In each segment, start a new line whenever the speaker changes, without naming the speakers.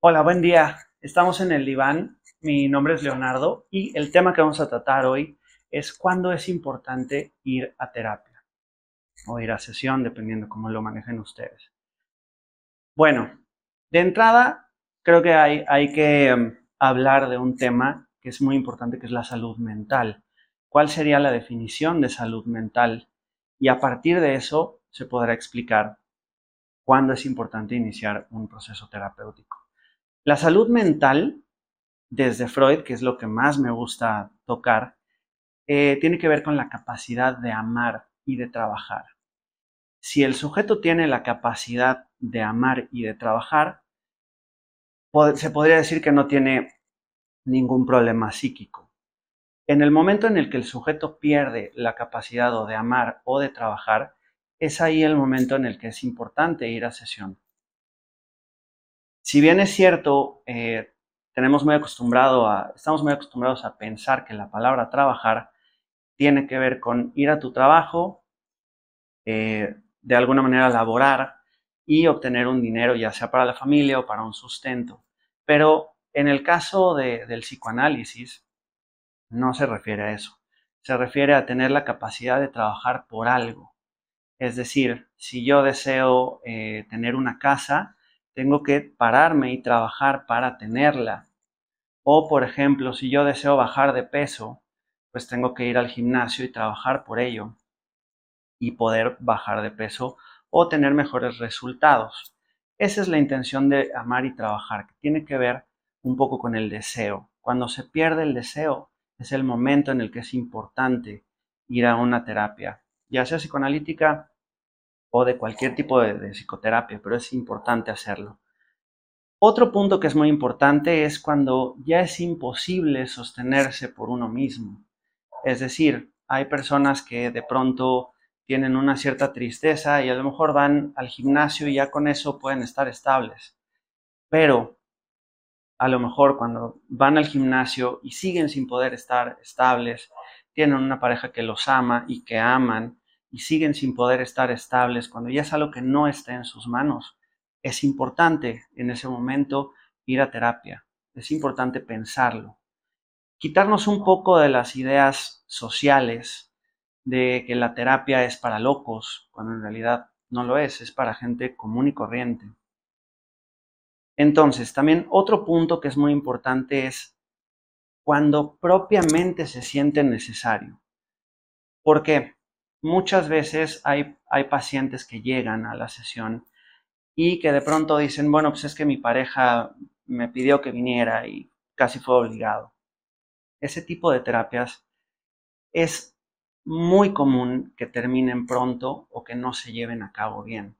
Hola, buen día. Estamos en el diván. Mi nombre es Leonardo y el tema que vamos a tratar hoy es cuándo es importante ir a terapia o ir a sesión, dependiendo cómo lo manejen ustedes. Bueno, de entrada, creo que hay, hay que um, hablar de un tema que es muy importante, que es la salud mental. ¿Cuál sería la definición de salud mental? Y a partir de eso se podrá explicar cuándo es importante iniciar un proceso terapéutico. La salud mental, desde Freud, que es lo que más me gusta tocar, eh, tiene que ver con la capacidad de amar y de trabajar. Si el sujeto tiene la capacidad de amar y de trabajar, se podría decir que no tiene ningún problema psíquico. En el momento en el que el sujeto pierde la capacidad de amar o de trabajar, es ahí el momento en el que es importante ir a sesión. Si bien es cierto, eh, tenemos muy acostumbrado estamos muy acostumbrados a pensar que la palabra trabajar tiene que ver con ir a tu trabajo, eh, de alguna manera laborar y obtener un dinero, ya sea para la familia o para un sustento. Pero en el caso del psicoanálisis, no se refiere a eso. Se refiere a tener la capacidad de trabajar por algo. Es decir, si yo deseo eh, tener una casa, tengo que pararme y trabajar para tenerla. O, por ejemplo, si yo deseo bajar de peso, pues tengo que ir al gimnasio y trabajar por ello y poder bajar de peso o tener mejores resultados. Esa es la intención de amar y trabajar, que tiene que ver un poco con el deseo. Cuando se pierde el deseo, es el momento en el que es importante ir a una terapia, ya sea psicoanalítica o de cualquier tipo de, psicoterapia, pero es importante hacerlo. Otro punto que es muy importante es cuando ya es imposible sostenerse por uno mismo. Es decir, hay personas que de pronto tienen una cierta tristeza y a lo mejor van al gimnasio y ya con eso pueden estar estables. Pero a lo mejor cuando van al gimnasio y siguen sin poder estar estables, tienen una pareja que los ama y que aman y siguen sin poder estar estables, cuando ya es algo que no está en sus manos, es importante en ese momento ir a terapia, es importante pensarlo. Quitarnos un poco de las ideas sociales de que la terapia es para locos, cuando en realidad no lo es, es para gente común y corriente. Entonces, también otro punto que es muy importante es cuando propiamente se siente necesario. ¿Por qué? Muchas veces hay, hay pacientes que llegan a la sesión y que de pronto dicen, bueno, pues es que mi pareja me pidió que viniera y casi fue obligado. Ese tipo de terapias es muy común que terminen pronto o que no se lleven a cabo bien.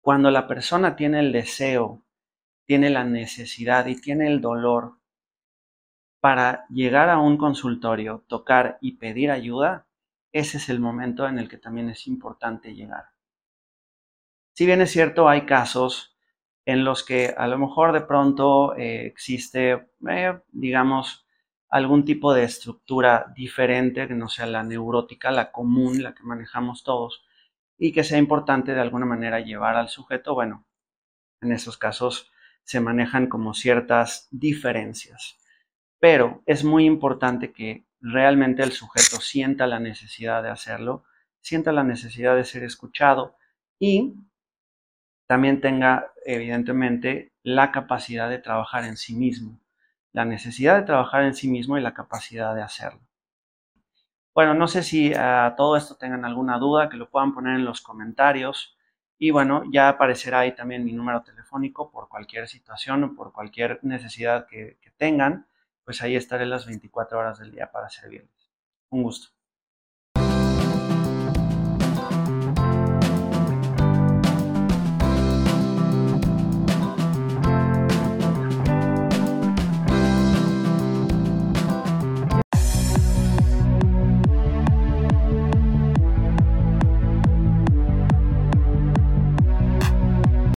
Cuando la persona tiene el deseo, tiene la necesidad y tiene el dolor para llegar a un consultorio, tocar y pedir ayuda, ese es el momento en el que también es importante llegar. Si bien es cierto, hay casos en los que a lo mejor de pronto eh, existe, eh, digamos, algún tipo de estructura diferente, que no sea la neurótica, la común, la que manejamos todos, y que sea importante de alguna manera llevar al sujeto, bueno, en esos casos se manejan como ciertas diferencias. Pero es muy importante que realmente el sujeto sienta la necesidad de hacerlo, sienta la necesidad de ser escuchado y también tenga evidentemente la capacidad de trabajar en sí mismo, la necesidad de trabajar en sí mismo y la capacidad de hacerlo. Bueno, no sé si a todo esto tengan alguna duda, que lo puedan poner en los comentarios. Y bueno, ya aparecerá ahí también mi número telefónico por cualquier situación o por cualquier necesidad que, que tengan pues ahí estaré las 24 horas del día para servirles. Un gusto.